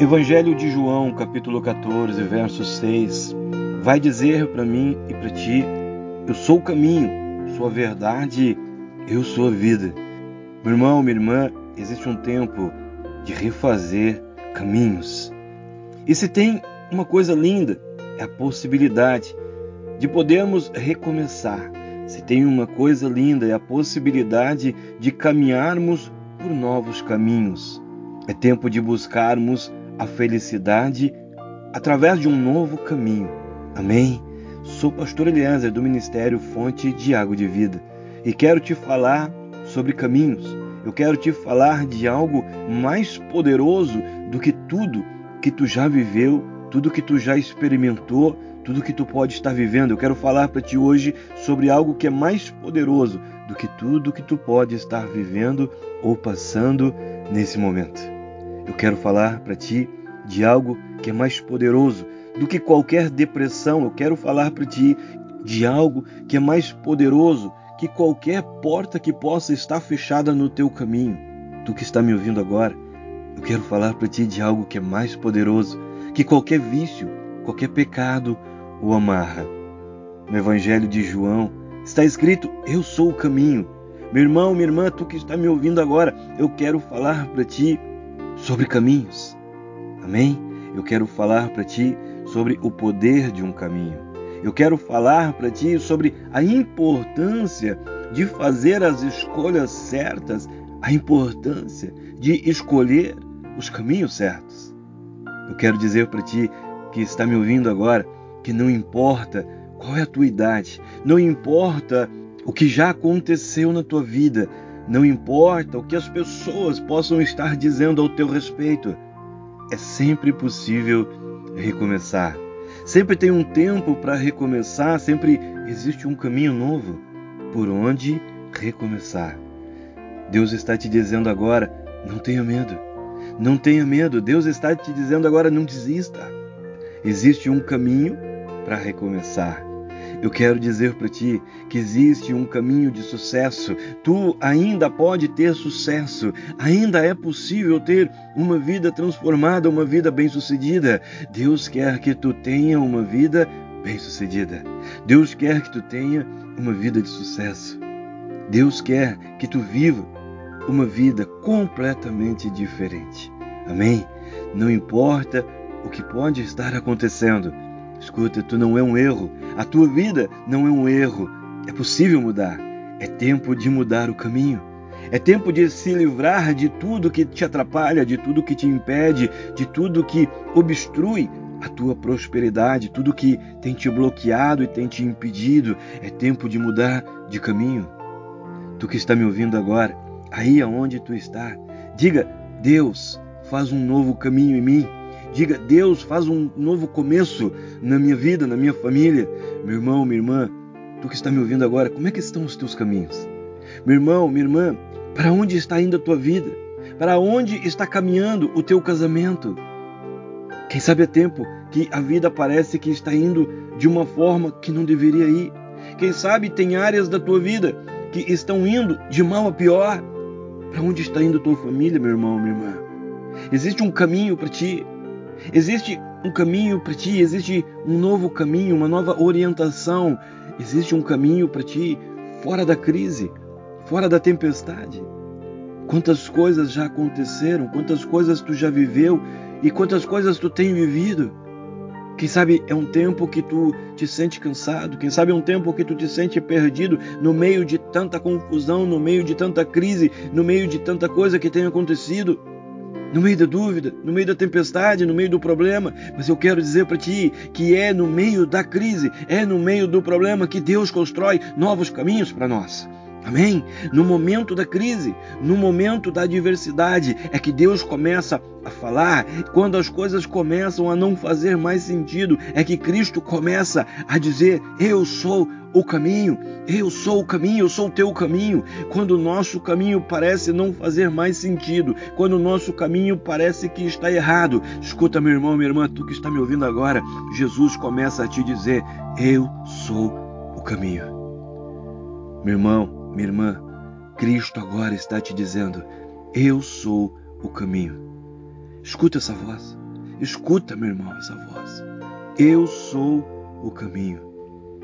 Evangelho de João, capítulo 14, verso 6, vai dizer para mim e para ti: Eu sou o caminho, sou a verdade, eu sou a vida. Meu irmão, minha irmã, existe um tempo de refazer caminhos. E se tem uma coisa linda, é a possibilidade de podermos recomeçar. Se tem uma coisa linda, é a possibilidade de caminharmos por novos caminhos. É tempo de buscarmos a felicidade através de um novo caminho. Amém? Sou pastor Eliezer do Ministério Fonte de Água de Vida e quero te falar sobre caminhos. Eu quero te falar de algo mais poderoso do que tudo que tu já viveu, tudo que tu já experimentou, tudo que tu pode estar vivendo. Eu quero falar para ti hoje sobre algo que é mais poderoso do que tudo que tu pode estar vivendo ou passando nesse momento. Eu quero falar para ti de algo que é mais poderoso do que qualquer depressão. Eu quero falar para ti de algo que é mais poderoso que qualquer porta que possa estar fechada no teu caminho. Tu que está me ouvindo agora, eu quero falar para ti de algo que é mais poderoso que qualquer vício, qualquer pecado ou amarra. No Evangelho de João está escrito: Eu sou o caminho. Meu irmão, minha irmã, tu que está me ouvindo agora, eu quero falar para ti sobre caminhos. Amém? Eu quero falar para ti sobre o poder de um caminho. Eu quero falar para ti sobre a importância de fazer as escolhas certas, a importância de escolher os caminhos certos. Eu quero dizer para ti que está me ouvindo agora que não importa qual é a tua idade, não importa o que já aconteceu na tua vida, não importa o que as pessoas possam estar dizendo ao teu respeito, é sempre possível recomeçar. Sempre tem um tempo para recomeçar, sempre existe um caminho novo por onde recomeçar. Deus está te dizendo agora: não tenha medo. Não tenha medo. Deus está te dizendo agora: não desista. Existe um caminho para recomeçar. Eu quero dizer para ti que existe um caminho de sucesso. Tu ainda pode ter sucesso. Ainda é possível ter uma vida transformada, uma vida bem-sucedida. Deus quer que tu tenha uma vida bem-sucedida. Deus quer que tu tenha uma vida de sucesso. Deus quer que tu viva uma vida completamente diferente. Amém? Não importa o que pode estar acontecendo. Escuta, tu não é um erro. A tua vida não é um erro. É possível mudar. É tempo de mudar o caminho. É tempo de se livrar de tudo que te atrapalha, de tudo que te impede, de tudo que obstrui a tua prosperidade, tudo que tem te bloqueado e tem te impedido. É tempo de mudar de caminho. Tu que está me ouvindo agora, aí aonde tu está, diga: Deus, faz um novo caminho em mim. Diga, Deus, faz um novo começo na minha vida, na minha família. Meu irmão, minha irmã, tu que está me ouvindo agora, como é que estão os teus caminhos? Meu irmão, minha irmã, para onde está indo a tua vida? Para onde está caminhando o teu casamento? Quem sabe é tempo que a vida parece que está indo de uma forma que não deveria ir. Quem sabe tem áreas da tua vida que estão indo de mal a pior. Para onde está indo a tua família, meu irmão, minha irmã? Existe um caminho para ti. Existe um caminho para ti, existe um novo caminho, uma nova orientação. Existe um caminho para ti fora da crise, fora da tempestade. Quantas coisas já aconteceram, quantas coisas tu já viveu e quantas coisas tu tem vivido. Quem sabe é um tempo que tu te sente cansado, quem sabe é um tempo que tu te sente perdido no meio de tanta confusão, no meio de tanta crise, no meio de tanta coisa que tem acontecido no meio da dúvida, no meio da tempestade, no meio do problema, mas eu quero dizer para ti que é no meio da crise, é no meio do problema que Deus constrói novos caminhos para nós. Amém? No momento da crise, no momento da adversidade, é que Deus começa a falar. Quando as coisas começam a não fazer mais sentido, é que Cristo começa a dizer: Eu sou o caminho, eu sou o caminho, eu sou o teu caminho. Quando o nosso caminho parece não fazer mais sentido, quando o nosso caminho parece que está errado, escuta, meu irmão, minha irmã, tu que está me ouvindo agora, Jesus começa a te dizer: Eu sou o caminho. Meu irmão, minha irmã, Cristo agora está te dizendo: Eu sou o caminho. Escuta essa voz. Escuta, meu irmão, essa voz. Eu sou o caminho.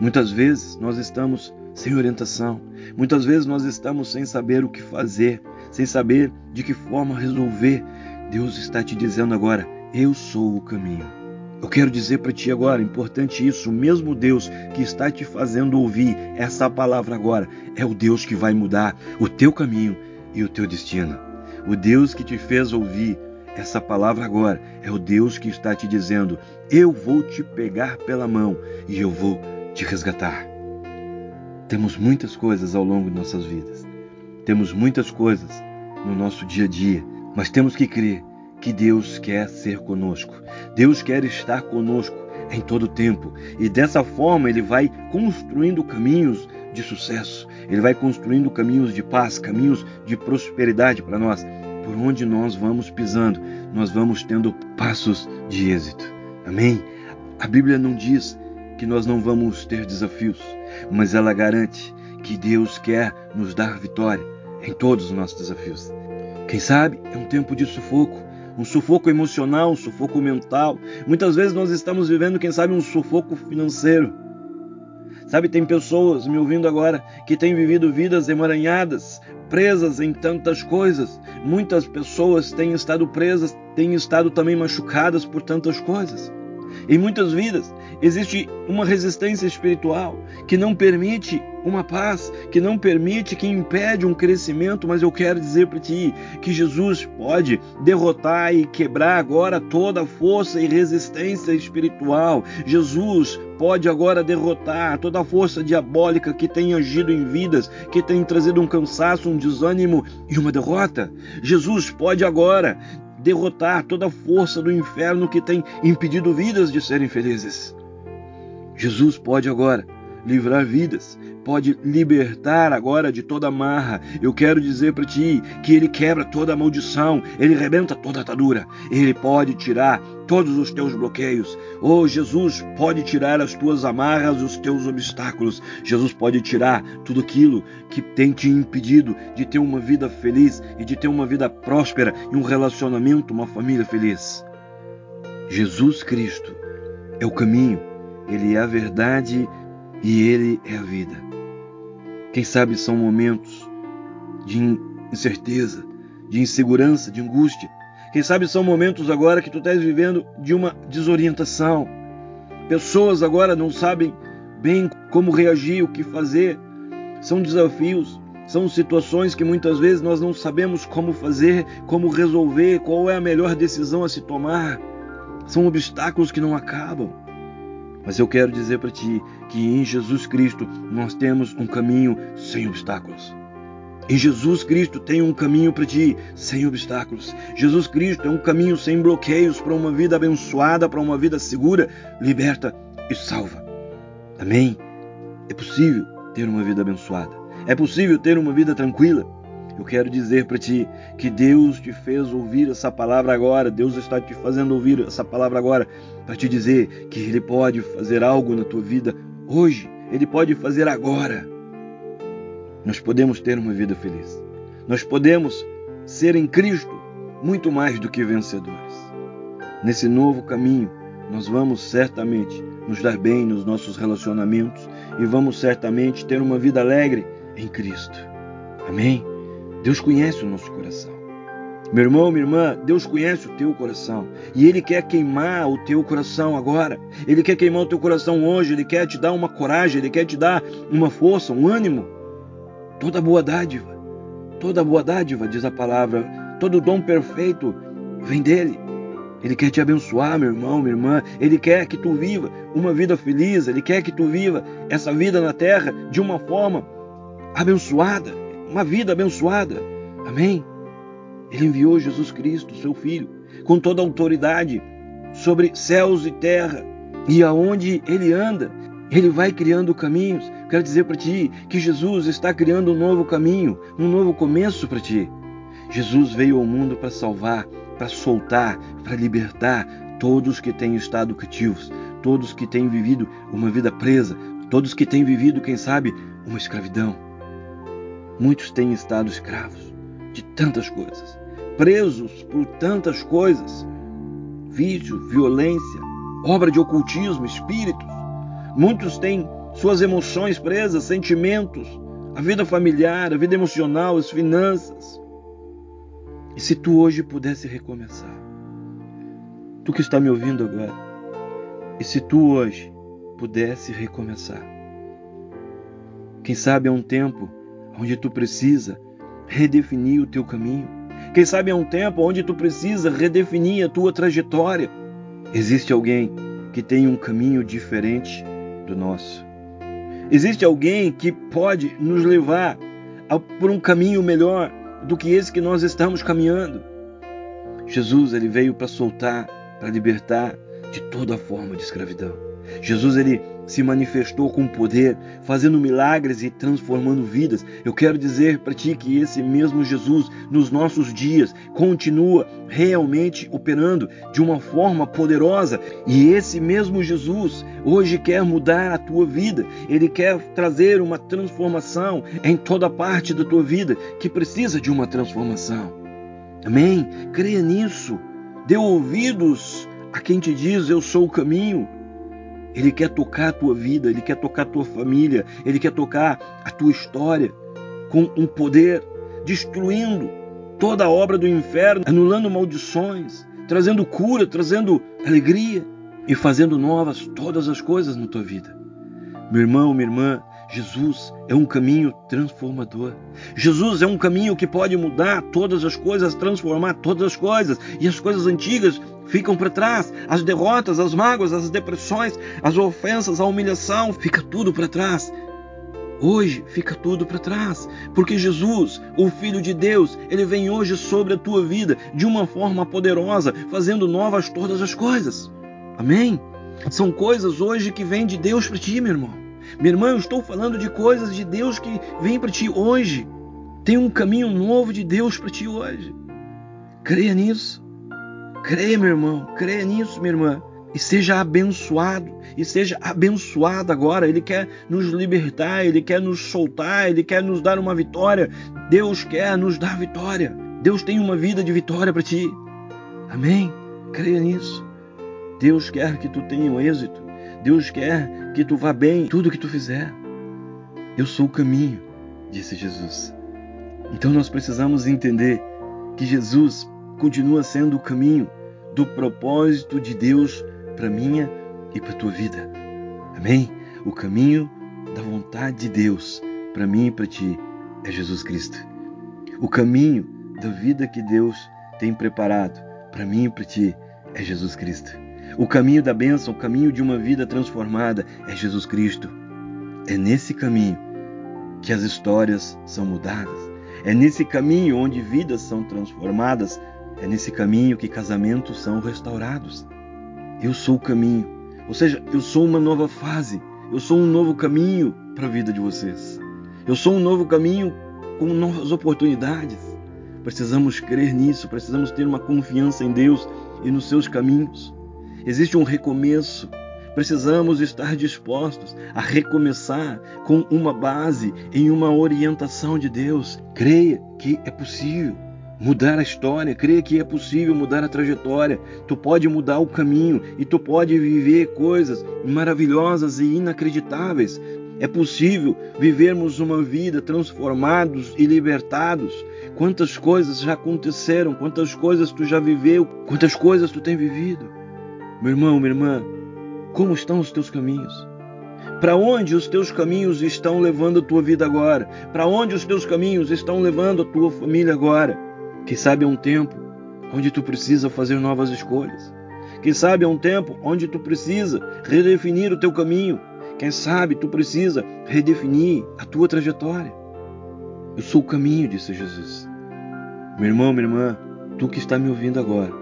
Muitas vezes nós estamos sem orientação. Muitas vezes nós estamos sem saber o que fazer, sem saber de que forma resolver. Deus está te dizendo agora: Eu sou o caminho. Eu quero dizer para ti agora, importante isso, o mesmo Deus que está te fazendo ouvir essa palavra agora, é o Deus que vai mudar o teu caminho e o teu destino. O Deus que te fez ouvir essa palavra agora é o Deus que está te dizendo: Eu vou te pegar pela mão e eu vou te resgatar. Temos muitas coisas ao longo de nossas vidas, temos muitas coisas no nosso dia a dia, mas temos que crer que Deus quer ser conosco. Deus quer estar conosco em todo tempo. E dessa forma ele vai construindo caminhos de sucesso. Ele vai construindo caminhos de paz, caminhos de prosperidade para nós. Por onde nós vamos pisando, nós vamos tendo passos de êxito. Amém? A Bíblia não diz que nós não vamos ter desafios, mas ela garante que Deus quer nos dar vitória em todos os nossos desafios. Quem sabe é um tempo de sufoco, um sufoco emocional, um sufoco mental. Muitas vezes nós estamos vivendo, quem sabe, um sufoco financeiro. Sabe, tem pessoas me ouvindo agora que têm vivido vidas emaranhadas, presas em tantas coisas. Muitas pessoas têm estado presas, têm estado também machucadas por tantas coisas. Em muitas vidas existe uma resistência espiritual que não permite uma paz, que não permite, que impede um crescimento, mas eu quero dizer para ti que Jesus pode derrotar e quebrar agora toda força e resistência espiritual. Jesus pode agora derrotar toda a força diabólica que tem agido em vidas, que tem trazido um cansaço, um desânimo e uma derrota. Jesus pode agora derrotar toda a força do inferno que tem impedido vidas de serem felizes. Jesus pode agora livrar vidas, pode libertar agora de toda amarra. Eu quero dizer para ti que ele quebra toda maldição, ele rebenta toda atadura, ele pode tirar todos os teus bloqueios. Oh, Jesus pode tirar as tuas amarras, os teus obstáculos. Jesus pode tirar tudo aquilo que tem te impedido de ter uma vida feliz e de ter uma vida próspera e um relacionamento, uma família feliz. Jesus Cristo é o caminho, ele é a verdade e Ele é a vida. Quem sabe são momentos de incerteza, de insegurança, de angústia. Quem sabe são momentos agora que tu estás vivendo de uma desorientação. Pessoas agora não sabem bem como reagir, o que fazer. São desafios, são situações que muitas vezes nós não sabemos como fazer, como resolver, qual é a melhor decisão a se tomar. São obstáculos que não acabam. Mas eu quero dizer para ti que em Jesus Cristo nós temos um caminho sem obstáculos. Em Jesus Cristo tem um caminho para ti sem obstáculos. Jesus Cristo é um caminho sem bloqueios para uma vida abençoada, para uma vida segura, liberta e salva. Amém? É possível ter uma vida abençoada. É possível ter uma vida tranquila. Eu quero dizer para ti que Deus te fez ouvir essa palavra agora, Deus está te fazendo ouvir essa palavra agora para te dizer que Ele pode fazer algo na tua vida hoje, Ele pode fazer agora. Nós podemos ter uma vida feliz, nós podemos ser em Cristo muito mais do que vencedores. Nesse novo caminho, nós vamos certamente nos dar bem nos nossos relacionamentos e vamos certamente ter uma vida alegre em Cristo. Amém? Deus conhece o nosso coração. Meu irmão, minha irmã, Deus conhece o teu coração e Ele quer queimar o teu coração agora. Ele quer queimar o teu coração hoje. Ele quer te dar uma coragem, Ele quer te dar uma força, um ânimo. Toda boa dádiva, toda boa dádiva, diz a palavra, todo dom perfeito vem dele. Ele quer te abençoar, meu irmão, minha irmã. Ele quer que tu viva uma vida feliz. Ele quer que tu viva essa vida na terra de uma forma abençoada, uma vida abençoada. Amém? Ele enviou Jesus Cristo, seu Filho, com toda a autoridade sobre céus e terra. E aonde ele anda, ele vai criando caminhos. Quero dizer para ti que Jesus está criando um novo caminho, um novo começo para ti. Jesus veio ao mundo para salvar, para soltar, para libertar todos que têm estado cativos, todos que têm vivido uma vida presa, todos que têm vivido, quem sabe, uma escravidão. Muitos têm estado escravos de tantas coisas, presos por tantas coisas vício, violência, obra de ocultismo, espíritos. Muitos têm suas emoções presas, sentimentos, a vida familiar, a vida emocional, as finanças. E se tu hoje pudesse recomeçar? Tu que está me ouvindo agora, e se tu hoje pudesse recomeçar? Quem sabe é um tempo onde tu precisa redefinir o teu caminho. Quem sabe é um tempo onde tu precisa redefinir a tua trajetória. Existe alguém que tem um caminho diferente do nosso. Existe alguém que pode nos levar por um caminho melhor do que esse que nós estamos caminhando. Jesus ele veio para soltar, para libertar de toda forma de escravidão. Jesus ele se manifestou com poder, fazendo milagres e transformando vidas. Eu quero dizer para ti que esse mesmo Jesus, nos nossos dias, continua realmente operando de uma forma poderosa. E esse mesmo Jesus hoje quer mudar a tua vida. Ele quer trazer uma transformação em toda parte da tua vida que precisa de uma transformação. Amém? Creia nisso. Dê ouvidos a quem te diz: Eu sou o caminho. Ele quer tocar a tua vida, ele quer tocar a tua família, ele quer tocar a tua história com um poder, destruindo toda a obra do inferno, anulando maldições, trazendo cura, trazendo alegria e fazendo novas todas as coisas na tua vida. Meu irmão, minha irmã, Jesus é um caminho transformador. Jesus é um caminho que pode mudar todas as coisas, transformar todas as coisas. E as coisas antigas ficam para trás. As derrotas, as mágoas, as depressões, as ofensas, a humilhação, fica tudo para trás. Hoje fica tudo para trás, porque Jesus, o Filho de Deus, ele vem hoje sobre a tua vida de uma forma poderosa, fazendo novas todas as coisas. Amém? São coisas hoje que vêm de Deus para ti, meu irmão. Minha irmã, eu estou falando de coisas de Deus que vêm para ti hoje. Tem um caminho novo de Deus para ti hoje. Creia nisso. Creia, meu irmão. Creia nisso, minha irmã. E seja abençoado. E seja abençoado agora. Ele quer nos libertar. Ele quer nos soltar. Ele quer nos dar uma vitória. Deus quer nos dar vitória. Deus tem uma vida de vitória para ti. Amém? Creia nisso. Deus quer que tu tenha um êxito. Deus quer que tu vá bem em tudo que tu fizer. Eu sou o caminho, disse Jesus. Então nós precisamos entender que Jesus continua sendo o caminho do propósito de Deus para minha e para tua vida. Amém? O caminho da vontade de Deus para mim e para ti é Jesus Cristo. O caminho da vida que Deus tem preparado para mim e para ti é Jesus Cristo. O caminho da bênção, o caminho de uma vida transformada é Jesus Cristo. É nesse caminho que as histórias são mudadas. É nesse caminho onde vidas são transformadas. É nesse caminho que casamentos são restaurados. Eu sou o caminho. Ou seja, eu sou uma nova fase. Eu sou um novo caminho para a vida de vocês. Eu sou um novo caminho com novas oportunidades. Precisamos crer nisso, precisamos ter uma confiança em Deus e nos seus caminhos. Existe um recomeço. Precisamos estar dispostos a recomeçar com uma base em uma orientação de Deus. Creia que é possível mudar a história, creia que é possível mudar a trajetória. Tu pode mudar o caminho e tu pode viver coisas maravilhosas e inacreditáveis. É possível vivermos uma vida transformados e libertados. Quantas coisas já aconteceram, quantas coisas tu já viveu, quantas coisas tu tem vivido. Meu irmão, minha irmã, como estão os teus caminhos? Para onde os teus caminhos estão levando a tua vida agora? Para onde os teus caminhos estão levando a tua família agora? Quem sabe é um tempo onde tu precisa fazer novas escolhas. Quem sabe é um tempo onde tu precisa redefinir o teu caminho. Quem sabe tu precisa redefinir a tua trajetória. Eu sou o caminho, disse Jesus. Meu irmão, minha irmã, tu que está me ouvindo agora,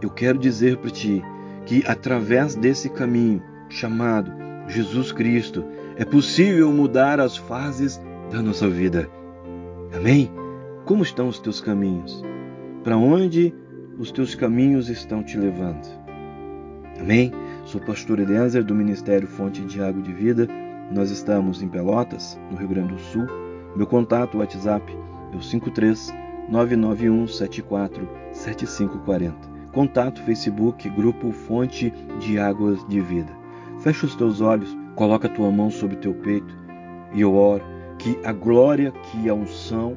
eu quero dizer para ti que através desse caminho chamado Jesus Cristo é possível mudar as fases da nossa vida. Amém? Como estão os teus caminhos? Para onde os teus caminhos estão te levando? Amém? Sou pastor Eliezer do Ministério Fonte de Água de Vida. Nós estamos em Pelotas, no Rio Grande do Sul. Meu contato WhatsApp é o 53 991 74 7540. Contato Facebook Grupo Fonte de Águas de Vida. Fecha os teus olhos, coloca a tua mão sobre o teu peito e eu oro que a glória, que a unção,